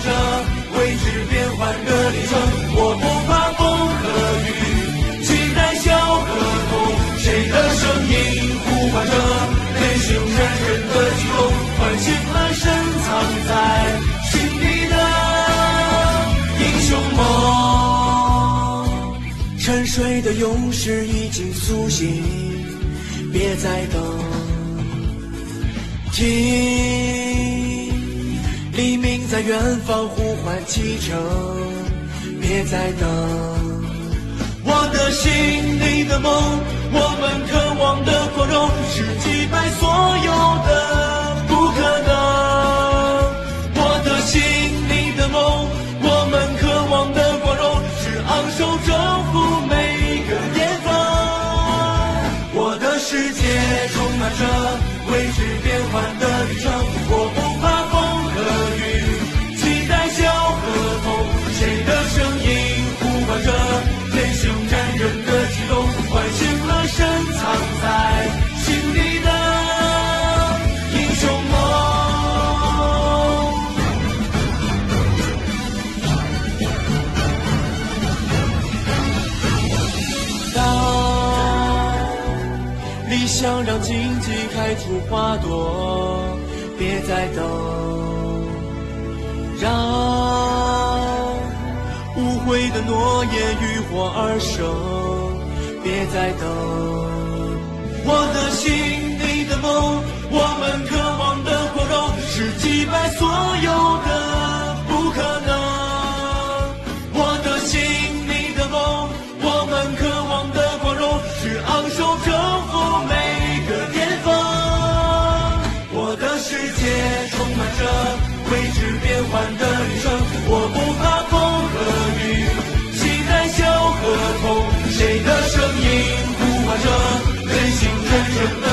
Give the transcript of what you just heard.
着未知变幻的旅程。我不怕风和雨，期待笑和痛。谁的声音呼唤着内心男人的激动，唤醒了深藏在心底的英雄梦。沉睡的勇士已经苏醒，别再等。听，在远方呼唤启程，别再等。我的心里的梦，我们渴望的光荣，是击败所有的不可能。我的心里的梦，我们渴望的光荣，是昂首征服每个巅峰。我的世界充满着未知变幻的藏在心底的英雄梦。当理想让荆棘开出花朵，别再等，让无悔的诺言浴火而生，别再等。世界充满着未知变幻的旅程，我不怕风和雨，期待笑和痛，谁的声音呼唤着真心真正的。